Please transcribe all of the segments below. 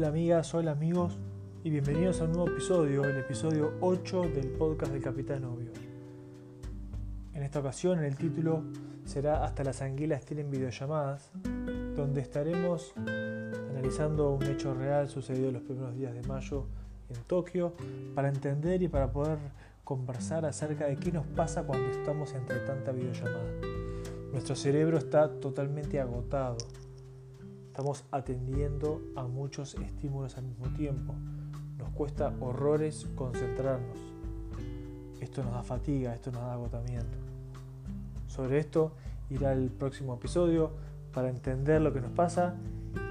Hola amigas, hola amigos y bienvenidos a un nuevo episodio, el episodio 8 del podcast del Capitán Obvio. En esta ocasión el título será Hasta las anguilas tienen videollamadas, donde estaremos analizando un hecho real sucedido los primeros días de mayo en Tokio para entender y para poder conversar acerca de qué nos pasa cuando estamos entre tanta videollamada. Nuestro cerebro está totalmente agotado. Estamos atendiendo a muchos estímulos al mismo tiempo. Nos cuesta horrores concentrarnos. Esto nos da fatiga, esto nos da agotamiento. Sobre esto irá el próximo episodio para entender lo que nos pasa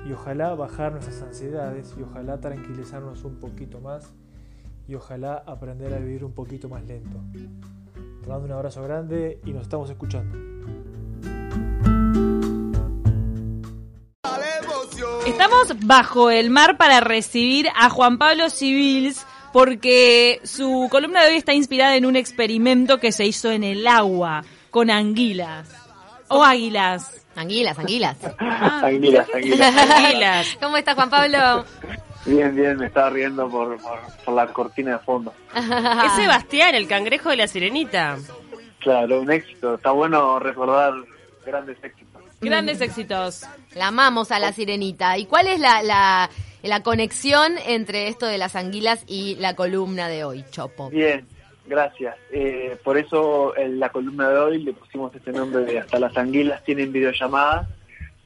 y ojalá bajar nuestras ansiedades y ojalá tranquilizarnos un poquito más y ojalá aprender a vivir un poquito más lento. Te mando un abrazo grande y nos estamos escuchando. Bajo el mar para recibir a Juan Pablo Civils porque su columna de hoy está inspirada en un experimento que se hizo en el agua con anguilas o águilas. Anguilas, anguilas. Anguilas, anguilas. Anguilas. ¿Cómo estás, Juan Pablo? Bien, bien, me estaba riendo por, por, por la cortina de fondo. Es Sebastián, el cangrejo de la sirenita. Claro, un éxito. Está bueno recordar grandes éxitos. Grandes éxitos. La amamos a la sirenita. ¿Y cuál es la, la, la conexión entre esto de las anguilas y la columna de hoy, Chopo? Bien, gracias. Eh, por eso en la columna de hoy le pusimos este nombre de Hasta las anguilas tienen videollamadas,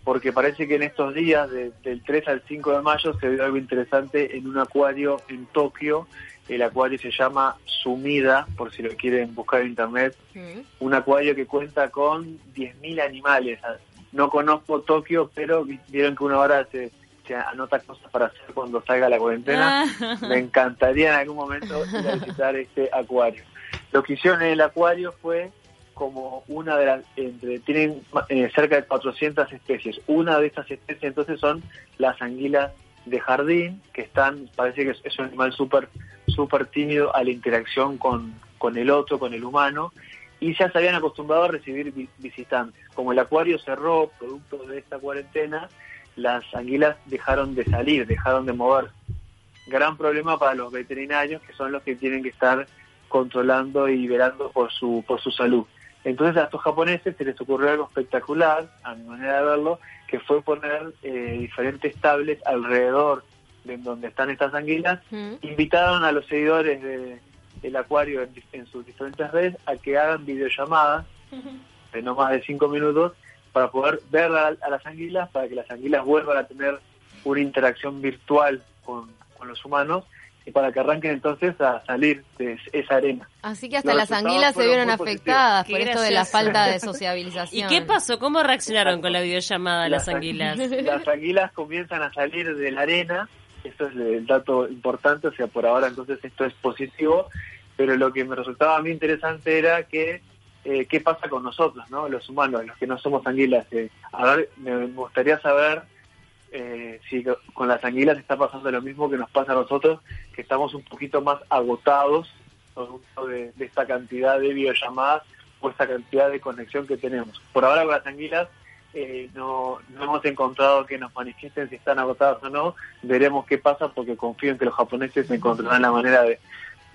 porque parece que en estos días, de- del 3 al 5 de mayo, se vio algo interesante en un acuario en Tokio. El acuario se llama Sumida, por si lo quieren buscar en internet. Mm. un acuario que cuenta con 10.000 animales. No conozco Tokio, pero vi- vieron que una hora se, se anota cosas para hacer cuando salga la cuarentena. Ah. Me encantaría en algún momento ir a visitar este acuario. Lo que hicieron en el acuario fue como una de las, entre, tienen eh, cerca de 400 especies. Una de estas especies entonces son las anguilas de jardín, que están, parece que es, un animal súper súper tímido a la interacción con, con el otro, con el humano, y ya se habían acostumbrado a recibir vi- visitantes. Como el acuario cerró, producto de esta cuarentena, las anguilas dejaron de salir, dejaron de mover. Gran problema para los veterinarios, que son los que tienen que estar controlando y velando por su, por su salud. Entonces a estos japoneses se les ocurrió algo espectacular, a mi manera de verlo, que fue poner eh, diferentes tablets alrededor de donde están estas anguilas Mm. invitaron a los seguidores de, del acuario en, en sus diferentes redes a que hagan videollamadas de no más de cinco minutos para poder ver a, a las anguilas, para que las anguilas vuelvan a tener una interacción virtual con, con los humanos y para que arranquen entonces a salir de esa arena. Así que hasta Los las anguilas se vieron afectadas por esto de la falta de ¿Y sociabilización. qué pasó? ¿Cómo reaccionaron con la videollamada las Las anguilas? Las anguilas comienzan a salir de la arena, eso es el dato importante, o sea, por ahora entonces esto es positivo, pero lo que me resultaba a mí interesante era que eh, qué pasa con nosotros, ¿no? Los humanos, los que no somos anguilas. Eh, a ver, me gustaría saber eh, si con las anguilas está pasando lo mismo que nos pasa a nosotros, que estamos un poquito más agotados de, de esta cantidad de videollamadas o esta cantidad de conexión que tenemos. Por ahora con las anguilas eh, no, no hemos encontrado que nos manifiesten si están agotadas o no. Veremos qué pasa porque confío en que los japoneses encontrarán la manera de,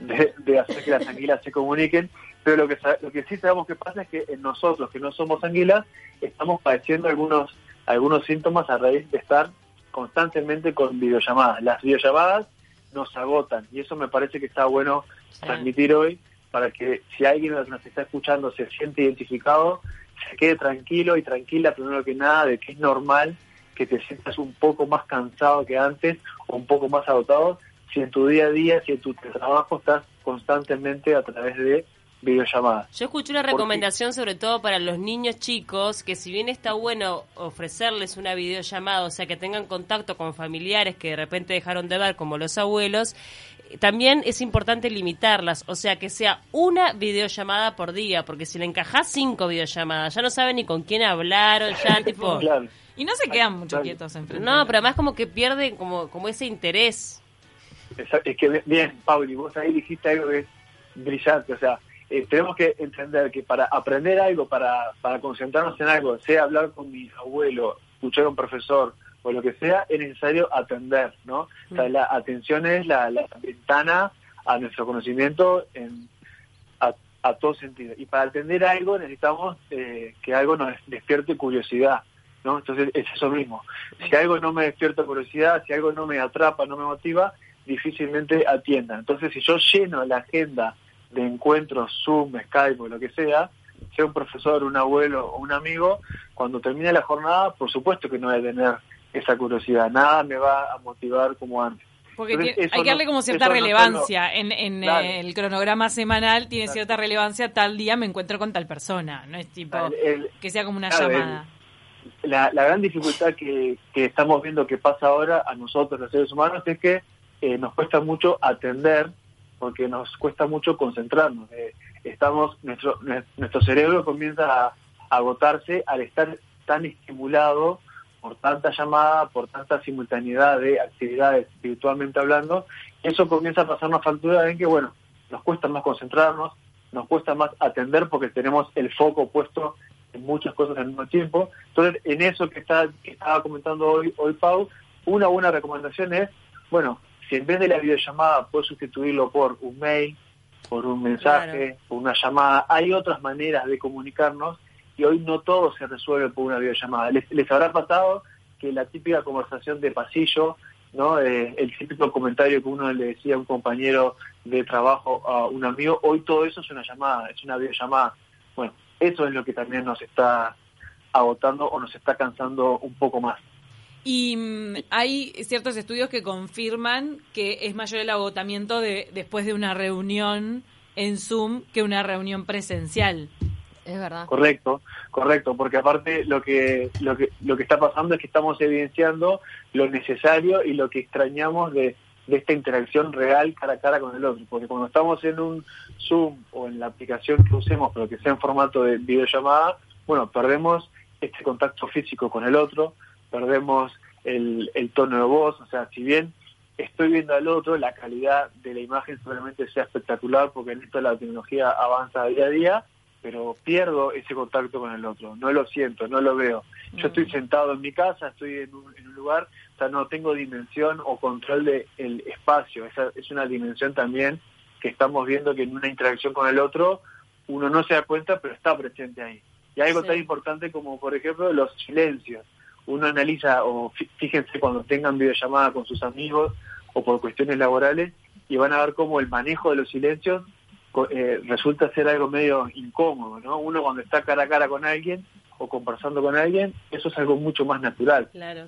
de, de hacer que las anguilas se comuniquen. Pero lo que, lo que sí sabemos que pasa es que en nosotros, que no somos anguilas, estamos padeciendo algunos, algunos síntomas a raíz de estar constantemente con videollamadas. Las videollamadas nos agotan y eso me parece que está bueno transmitir hoy para que si alguien nos está escuchando se siente identificado, se quede tranquilo y tranquila primero que nada de que es normal que te sientas un poco más cansado que antes o un poco más agotado si en tu día a día, si en tu trabajo estás constantemente a través de videollamadas. Yo escuché una recomendación sobre todo para los niños chicos, que si bien está bueno ofrecerles una videollamada, o sea, que tengan contacto con familiares que de repente dejaron de ver, como los abuelos, también es importante limitarlas, o sea, que sea una videollamada por día, porque si le encajás cinco videollamadas, ya no saben ni con quién hablar, ya tipo... Claro. Y no se quedan mucho Claro. quietos enfrente. No, pero además como que pierden como, como ese interés. Es que bien, Pauli, vos ahí dijiste algo que es brillante, o sea, eh, tenemos que entender que para aprender algo, para, para concentrarnos en algo, sea hablar con mi abuelo, escuchar a un profesor o lo que sea, es necesario atender, ¿no? O sea, la atención es la, la ventana a nuestro conocimiento en, a, a todo sentido. Y para atender algo necesitamos eh, que algo nos despierte curiosidad, ¿no? Entonces es eso mismo. Si algo no me despierta curiosidad, si algo no me atrapa, no me motiva, difícilmente atienda. Entonces si yo lleno la agenda de encuentros, Zoom, Skype o lo que sea, sea un profesor, un abuelo o un amigo, cuando termine la jornada, por supuesto que no voy a tener esa curiosidad, nada me va a motivar como antes. Porque Entonces, hay que darle no- como cierta no relevancia. en en el cronograma semanal tiene cierta relevancia. Tal día me encuentro con tal persona. No es tipo El- que sea como una llamada. la, la gran dificultad que, que estamos viendo que pasa ahora a nosotros los seres humanos es que eh, nos cuesta mucho atender porque nos cuesta mucho concentrarnos. Eh, estamos nuestro nue- nuestro cerebro comienza a, agotarse al estar tan estimulado por tanta llamada, por tanta simultaneidad de actividades virtualmente hablando, eso comienza a pasarnos factura en que, bueno, nos cuesta más concentrarnos, nos cuesta más atender porque tenemos el foco puesto en muchas cosas al mismo tiempo. Entonces, en eso que, está, que estaba comentando hoy, hoy Pau, una buena recomendación es, bueno, si en vez de la videollamada puedes sustituirlo por un mail, por un mensaje, por una llamada, hay otras maneras de comunicarnos y hoy no todo se resuelve por una videollamada. Les, les habrá pasado que la típica conversación de pasillo, ¿no? Eh, el típico comentario que uno le decía a un compañero de trabajo a un amigo, hoy todo eso es una llamada, es una videollamada. Bueno, eso es lo que también nos está agotando o nos está cansando un poco más. Y mm, hay ciertos estudios que confirman que es mayor el agotamiento de después de una reunión en Zoom que una reunión presencial. Es verdad. Correcto, correcto, porque aparte lo que, lo que lo que está pasando es que estamos evidenciando lo necesario y lo que extrañamos de, de esta interacción real cara a cara con el otro, porque cuando estamos en un Zoom o en la aplicación que usemos, pero que sea en formato de videollamada, bueno, perdemos este contacto físico con el otro, perdemos el, el tono de voz, o sea, si bien estoy viendo al otro, la calidad de la imagen seguramente sea espectacular, porque en esto la tecnología avanza día a día, pero pierdo ese contacto con el otro, no lo siento, no lo veo. Yo estoy sentado en mi casa, estoy en un, en un lugar, o sea, no tengo dimensión o control del espacio, esa es una dimensión también que estamos viendo que en una interacción con el otro uno no se da cuenta, pero está presente ahí. Y algo Sí. tan importante como, por ejemplo, los silencios. Uno analiza, o fí- fíjense cuando tengan videollamada con sus amigos o por cuestiones laborales, y van a ver cómo el manejo de los silencios eh, resulta ser algo medio incómodo, ¿no? Uno cuando está cara a cara con alguien o conversando con alguien, eso es algo mucho más natural. Claro.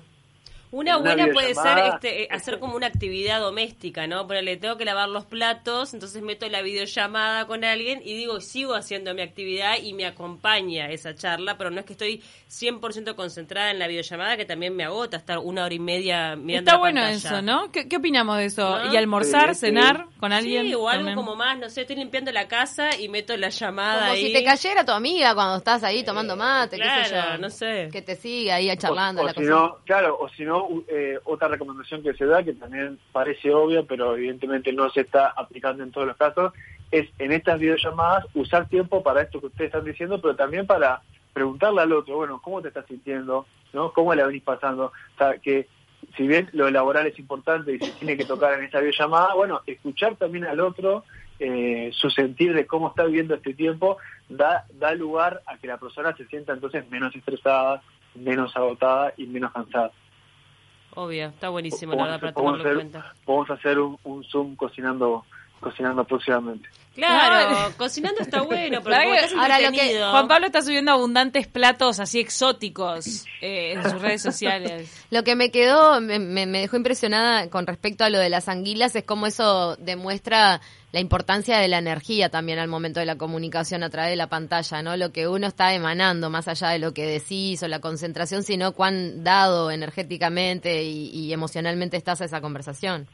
Una Una buena puede ser este, eh, hacer como una actividad doméstica, ¿no? Ponerle, tengo que lavar los platos, entonces meto la videollamada con alguien y digo, sigo haciendo mi actividad y me acompaña esa charla, pero no es que estoy 100% concentrada en la videollamada, que también me agota estar una hora y media mirando Está la bueno pantalla. eso, ¿no? ¿Qué, qué opinamos de eso? ¿No? ¿Y almorzar, Sí, sí. cenar con alguien? Sí, o algo también? como más, no sé, estoy limpiando la casa y meto la llamada Como ahí. si te cayera tu amiga cuando estás ahí tomando mate, qué sé claro, yo. no sé. Que te siga ahí charlando o, la si no, claro, o si no, eh, otra recomendación que se da, que también parece obvia, pero evidentemente no se está aplicando en todos los casos, es en estas videollamadas usar tiempo para esto que ustedes están diciendo, pero también para preguntarle al otro, bueno, ¿cómo te estás sintiendo? ¿No? ¿Cómo la venís pasando? O sea, que si bien lo laboral es importante y se tiene que tocar en esta videollamada, bueno, escuchar también al otro, eh, su sentir de cómo está viviendo este tiempo, da, da lugar a que la persona se sienta entonces menos estresada, menos agotada y menos cansada. Obvio, está buenísimo, la verdad, para podemos tomarlo en hacer, cuenta. podemos hacer un, un Zoom cocinando cocinando próximamente. Claro, cocinando está bueno, pero ¿Sabes como que estás ahora lo que- Juan Pablo está subiendo abundantes platos así exóticos eh, en sus redes sociales. Lo que me quedó, me, me- me dejó impresionada con respecto a lo de las anguilas es cómo eso demuestra la importancia de la energía también al momento de la comunicación a través de la pantalla, ¿no? Lo que uno está emanando, más allá de lo que decís o la concentración, sino cuán dado energéticamente y, y emocionalmente estás a esa conversación.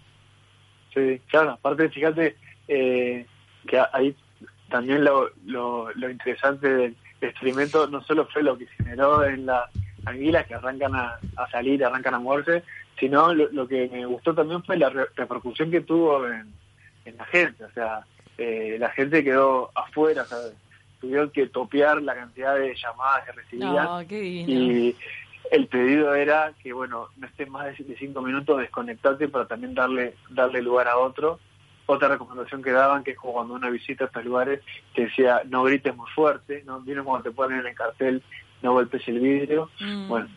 Sí, claro, aparte fíjate eh, que ahí también lo, lo, lo interesante del experimento no solo fue lo que generó en las anguilas que arrancan a, a salir, arrancan a moverse, sino lo, lo que me gustó también fue la re- repercusión que tuvo en, en la gente, o sea, eh, la gente quedó afuera, ¿sabes? tuvieron que topear la cantidad de llamadas que recibían No, qué y el pedido era que, bueno, no estés más de cinco minutos, desconectate para también darle, darle lugar a otro. Otra recomendación que daban, que es como cuando uno visita estos lugares, te decía, no grites muy fuerte, ¿no? Vieron cuando te ponen en el cartel, no golpes el vidrio. Mm. Bueno,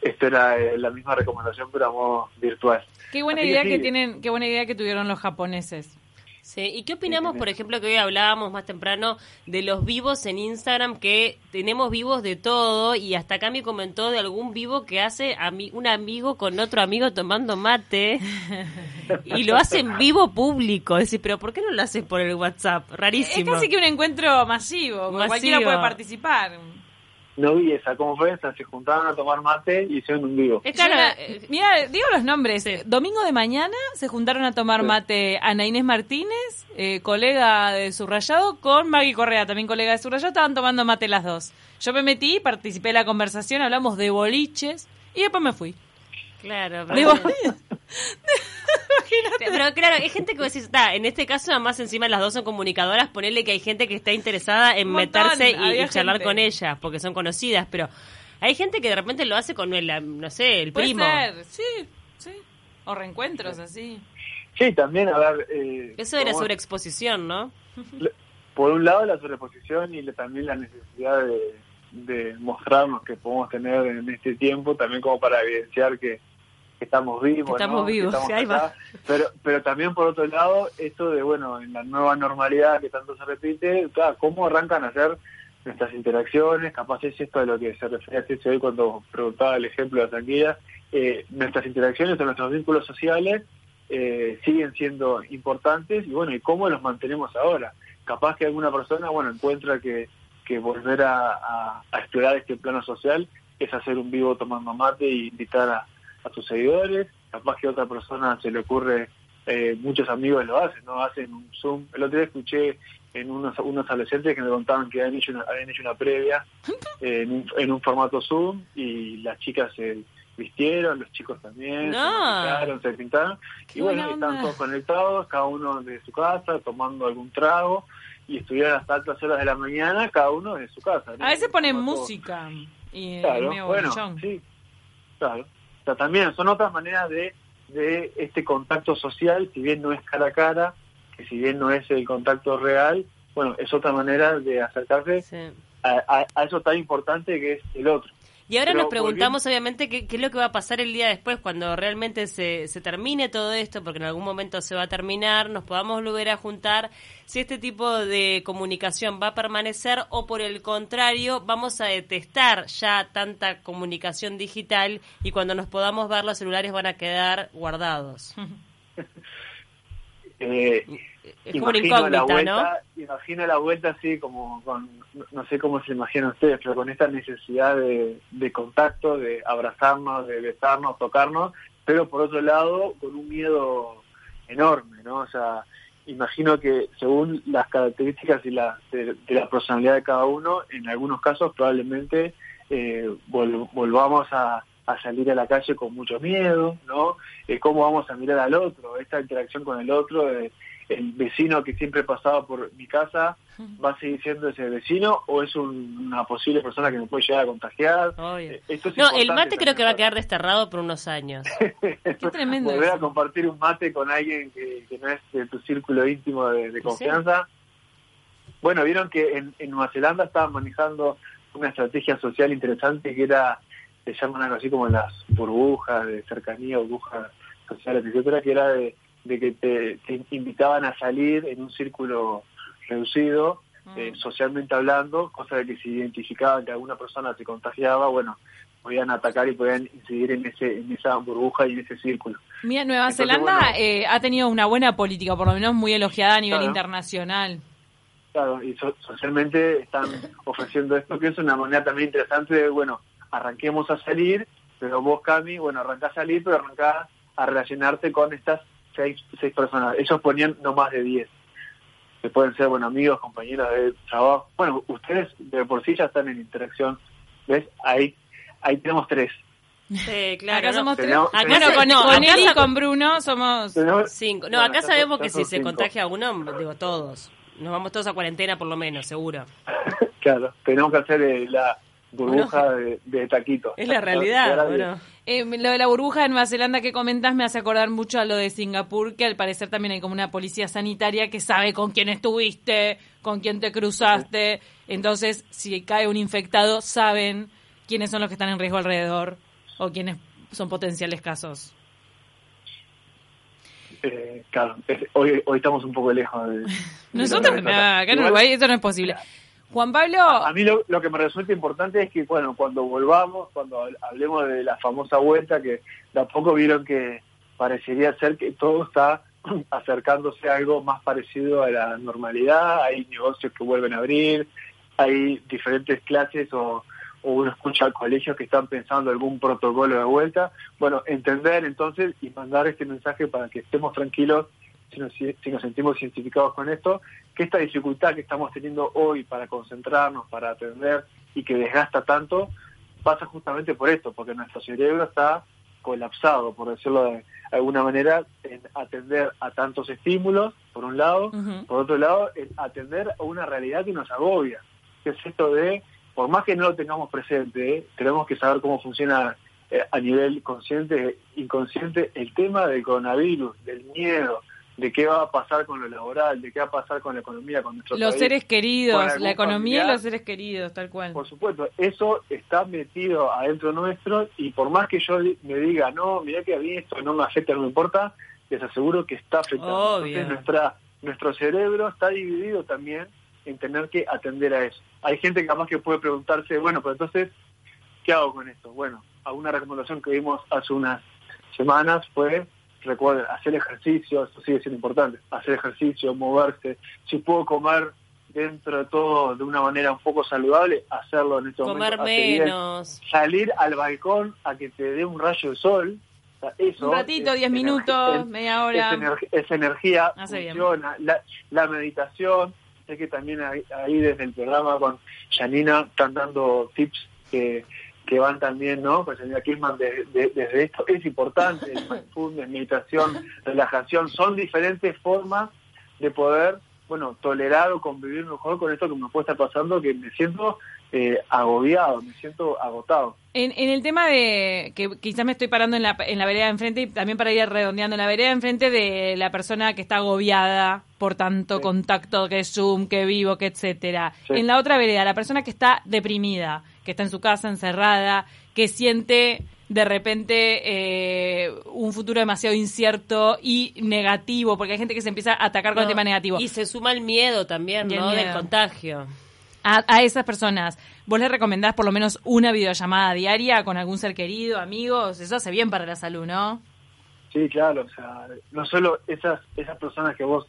esto era eh, la misma recomendación, pero a modo virtual. Qué buena Así idea sí, que tienen, qué buena idea que tuvieron los japoneses. Sí, ¿y qué opinamos, por ejemplo, que hoy hablábamos más temprano de los vivos en Instagram, que tenemos vivos de todo, y hasta Cami comentó de algún vivo que hace ami- un amigo con otro amigo tomando mate, y lo hace en vivo público. Es decir, pero ¿por qué no lo haces por el WhatsApp? Es Rarísimo. casi que un encuentro Masivo. cualquiera puede participar. No vi esa conferencia, se juntaban a tomar mate y hicieron un vivo. Es claro, eh, mira, digo los nombres. Domingo de mañana se juntaron a tomar Sí. mate Ana Inés Martínez, eh, colega de Subrayado, con Maggie Correa, también colega de Subrayado. Estaban tomando mate las dos. Yo me metí, participé de la conversación, hablamos de boliches y después me fui. claro. De Pero, boliches. pero claro, hay gente que vos decís, está, en este caso, además, encima las dos son comunicadoras, ponerle que hay gente que está interesada en montón, meterse y, charlar gente. con ellas, porque son conocidas, pero hay gente que de repente lo hace con el, no sé, el Puede primo. ser, sí, sí. O reencuentros así. Sí, también, a ver... eh, Eso era como- sobreexposición, ¿no? por un lado la sobreposición y la- también la necesidad de, de mostrarnos que podemos tener en este tiempo, también como para evidenciar que, que estamos vivos. Que estamos ¿no? Que vivos, estamos acá. Pero, pero también por otro lado, esto de, bueno, en la nueva normalidad que tanto se repite, claro, cómo arrancan a hacer nuestras interacciones, capaz es esto de lo que se refería a hoy cuando preguntaba el ejemplo de Tranquila, eh, nuestras interacciones o nuestros vínculos sociales eh, siguen siendo importantes y bueno, y cómo los mantenemos ahora. Capaz que alguna persona, bueno, encuentra que, que volver a, a- a explorar este plano social es hacer un vivo tomando mate e invitar a, a sus seguidores. Capaz que a otra persona se le ocurre, eh, muchos amigos lo hacen, ¿no? Hacen un Zoom. El otro día escuché en unos, unos adolescentes que me contaban que habían hecho una, habían hecho una previa eh, en, un, en un formato Zoom y las chicas se vistieron, los chicos también, No. se maquillaron, se pintaron y bueno, onda. todos conectados, cada uno de su casa, tomando algún trago y estuvieron hasta altas horas de la mañana, cada uno de su casa. ¿no? A veces ponen música y Claro, bueno, sí, claro. Sea, también son otras maneras de, de este contacto social, si bien no es cara a cara, que si bien no es el contacto real, bueno, es otra manera de acercarse Sí. a, a- a eso tan importante que es el otro. Y ahora Pero nos preguntamos, obviamente, qué, qué es lo que va a pasar el día después, cuando realmente se, se termine todo esto, porque en algún momento se va a terminar, nos podamos volver a juntar, si este tipo de comunicación va a permanecer o por el contrario, vamos a detestar ya tanta comunicación digital y cuando nos podamos ver los celulares van a quedar guardados. Eh, Es como imagino la vuelta, ¿no? Imagino la vuelta así como con, no sé cómo se imaginan ustedes, pero con esta necesidad de, de contacto, de abrazarnos, de besarnos, tocarnos, pero por otro lado con un miedo enorme, ¿no? O sea, imagino que según las características y la, de, de la personalidad de cada uno, en algunos casos probablemente eh, vol- volvamos a, a salir a la calle con mucho miedo, ¿no? Eh, ¿Cómo vamos a mirar al otro? Esta interacción con el otro, eh, el vecino que siempre pasaba por mi casa, ¿va a seguir siendo ese vecino o es un- una posible persona que me puede llegar a contagiar? Eh, esto es No, el mate creo que va a quedar desterrado por unos años. Qué tremendo volver a compartir un mate con alguien que, que no es de tu círculo íntimo de, de confianza. Bueno, vieron que en, en Nueva Zelanda estaban manejando una estrategia social interesante que era, se llaman algo así como las burbujas de cercanía, burbujas sociales, etcétera, que era de, de que te, te invitaban a salir en un círculo reducido, eh, socialmente hablando, cosa de que si identificaban que alguna persona se contagiaba, bueno, podían atacar y podían incidir en ese en esa burbuja y en ese círculo. Mira, Nueva Entonces, Zelanda bueno. eh, ha tenido una buena política, por lo menos muy elogiada a nivel Claro. internacional. Claro, y so- socialmente están ofreciendo esto, que es una manera también interesante de, bueno, arranquemos a salir, pero vos, Cami, bueno, arrancás a salir, pero arrancás a relacionarte con estas seis, seis personas. Ellos ponían no más de diez. Que pueden ser, bueno, amigos, compañeros de trabajo. Bueno, ustedes de por sí ya están en interacción. ¿Ves? Ahí, ahí tenemos tres. Sí, claro. acá no. somos tres. Tenemos- Acá Bueno, se- con, no, con él y con Bruno somos... Tenemos- Cinco. No, Bueno, acá sabemos que si se cinco. contagia uno, digo todos. Nos vamos todos a cuarentena por lo menos, seguro. Claro, tenemos que hacer eh, la, burbuja de, de taquitos. Es la realidad, bueno. Eh, lo de la burbuja de Nueva Zelanda que comentas me hace acordar mucho a lo de Singapur, que al parecer también hay como una policía sanitaria que sabe con quién estuviste, con quién te cruzaste. Entonces, si cae un infectado, saben quiénes son los que están en riesgo alrededor o quiénes son potenciales casos. Eh, claro, es- hoy, hoy estamos un poco lejos de... de Nosotros, que nada, acá en Uruguay eso no es posible. Juan Pablo, A mí lo, que me resulta importante es que, bueno, cuando volvamos, cuando hablemos de la famosa vuelta, que de a poco vieron que parecería ser que todo está acercándose a algo más parecido a la normalidad, hay negocios que vuelven a abrir, hay diferentes clases o, o uno escucha colegios que están pensando algún protocolo de vuelta. Bueno, entender entonces y mandar este mensaje para que estemos tranquilos si nos, si nos sentimos identificados con esto, que esta dificultad que estamos teniendo hoy para concentrarnos, para atender y que desgasta tanto, pasa justamente por esto, porque nuestro cerebro está colapsado, por decirlo de alguna manera, en atender a tantos estímulos, por un lado, por otro lado, en atender a una realidad que nos agobia, que es esto de, por más que no lo tengamos presente, ¿eh? tenemos que saber cómo funciona eh, a nivel consciente, inconsciente, el tema del coronavirus, del miedo, de qué va a pasar con lo laboral, de qué va a pasar con la economía, con nuestro los país. seres queridos, la economía y los seres queridos, tal cual. Por supuesto, eso está metido adentro nuestro y por más que yo me diga, no, mira que a mí esto no me afecta, no me importa, les aseguro que está afectando. Obvio. Entonces nuestra, nuestro cerebro está dividido también en tener que atender a eso. Hay gente que capaz que puede preguntarse, bueno, pero entonces, ¿qué hago con esto? Bueno, alguna recomendación que vimos hace unas semanas fue, recuerden, hacer ejercicio, eso sigue siendo importante, hacer ejercicio, moverse, si puedo comer dentro de todo de una manera un poco saludable, hacerlo en este Comer momento. bien. menos. Salir al balcón a que te dé un rayo de sol, o sea, eso Un ratito, es 10 energi- minutos, es- media hora. es, ener- es energía, Hace funciona. La, la meditación, sé que también ahí, ahí desde el programa con Janina están dando tips que, que van también, ¿no? Pues Janina Kirchman de- de- desde esto es importante, el mindfulness, meditación, relajación, son diferentes formas de poder, bueno, tolerar o convivir mejor con esto que me puede estar pasando, que me siento eh, agobiado, me siento agotado. En, en el tema de que quizás me estoy parando en la, en la vereda de enfrente y también para ir redondeando en la vereda de enfrente de la persona que está agobiada por tanto Sí. contacto que Zoom, que vivo, que etcétera. Sí. En la otra vereda, la persona que está deprimida, que está en su casa encerrada, que siente de repente eh, un futuro demasiado incierto y negativo, porque hay gente que se empieza a atacar con el tema negativo. Y se suma el miedo también, Y el ¿no? Del miedo. contagio. A, a esas personas, ¿vos le recomendás por lo menos una videollamada diaria con algún ser querido, amigos? Eso hace bien para la salud, ¿no? Sí, claro, o sea, no solo esas esas personas que vos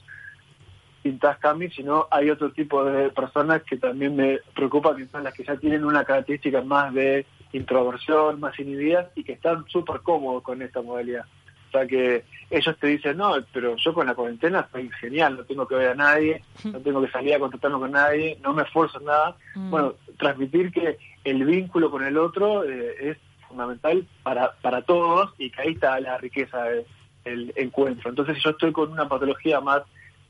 pintás, Cami, sino hay otro tipo de personas que también me preocupan, que son las que ya tienen una característica más de introversión, más inhibidas y que están súper cómodos con esta modalidad. O sea que ellos te dicen, no, pero yo con la cuarentena estoy genial, no tengo que ver a nadie, no tengo que salir a contactarme con nadie, no me esfuerzo en nada. Mm. Bueno, transmitir que el vínculo con el otro eh, es fundamental para, para todos y que ahí está la riqueza del encuentro. Entonces, si yo estoy con una patología más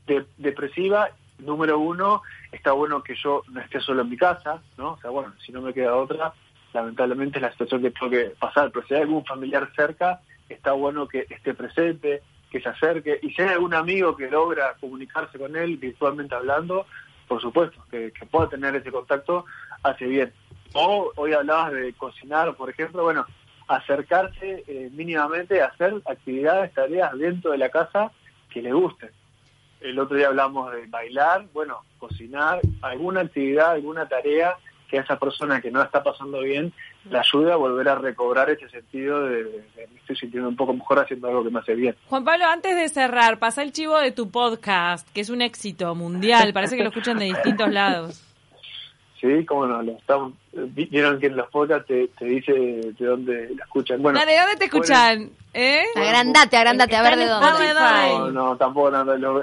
de- depresiva, número uno, está bueno que yo no esté solo en mi casa, ¿no? O sea, bueno, si no me queda otra, lamentablemente es la situación que tengo que pasar, pero si hay algún familiar cerca, está bueno que esté presente, que se acerque, y si hay algún amigo que logra comunicarse con él virtualmente hablando, por supuesto, que, pueda tener ese contacto, hace bien. O hoy hablabas de cocinar, por ejemplo, bueno, acercarse eh, mínimamente a hacer actividades, tareas dentro de la casa que le gusten. El otro día hablamos de bailar, bueno, cocinar, alguna actividad, alguna tarea que a esa persona que no está pasando bien la ayude a volver a recobrar ese sentido de, de- estoy sintiendo un poco mejor haciendo algo que me hace bien. Juan Pablo, antes de cerrar, pasa el chivo de tu podcast, que es un éxito mundial. Parece que lo escuchan de distintos lados. Sí, cómo no, lo estamos, vi- vieron que en los podcasts te, te dice de dónde lo escuchan. Bueno, ¿De dónde te escuchan? ¿Eh? Agrandate, agrandate, a ver de dónde. No, no, tampoco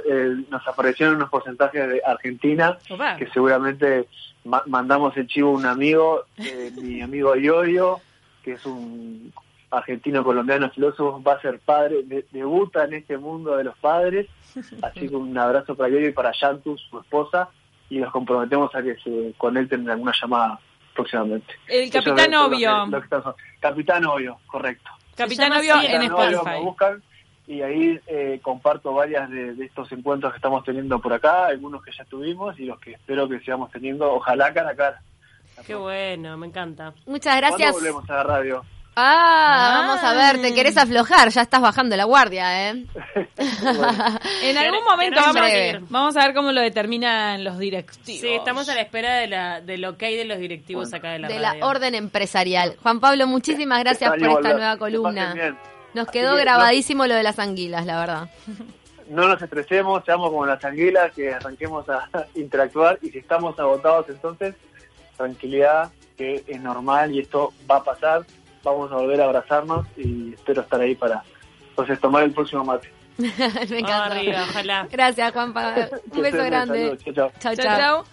eh, nos aparecieron unos porcentajes de Argentina Opa. que seguramente ma- mandamos el chivo a un amigo, eh, mi amigo Iorio, que es un argentino colombiano filósofo, va a ser padre, de- debuta en este mundo de los padres, así que un abrazo para Iorio y para Yantus, su esposa, y los comprometemos a que se conecten en alguna llamada próximamente. El Eso Capitán lo que- Obvio. lo que está- Capitán Obvio, correcto. Capitán Obvio en Obvio, me Spotify. buscan y ahí eh, comparto varias de, de estos encuentros que estamos teniendo por acá, algunos que ya tuvimos y los que espero que sigamos teniendo, ojalá cara a cara. Qué bueno, me encanta. Muchas ¿Cuándo gracias. volvemos a la radio? Ah, vamos a ver, te querés aflojar, ya estás bajando la guardia, ¿eh? En algún momento vamos, breve. vamos a ver cómo lo determinan los directivos. Sí, estamos a la espera de la, del ok de los directivos acá de la de la orden empresarial. Juan Pablo, muchísimas gracias por esta nueva Que columna. Nos quedó que, grabadísimo lo de las anguilas, la verdad. No nos estresemos, seamos como las anguilas, que arranquemos a interactuar y si estamos agotados entonces, tranquilidad, que es normal y esto va a pasar, vamos a volver a abrazarnos y espero estar ahí para entonces tomar el próximo mate. Me encanta. arriba, ojalá. Gracias, Juan Pablo. Que Un beso grande. chao, chao.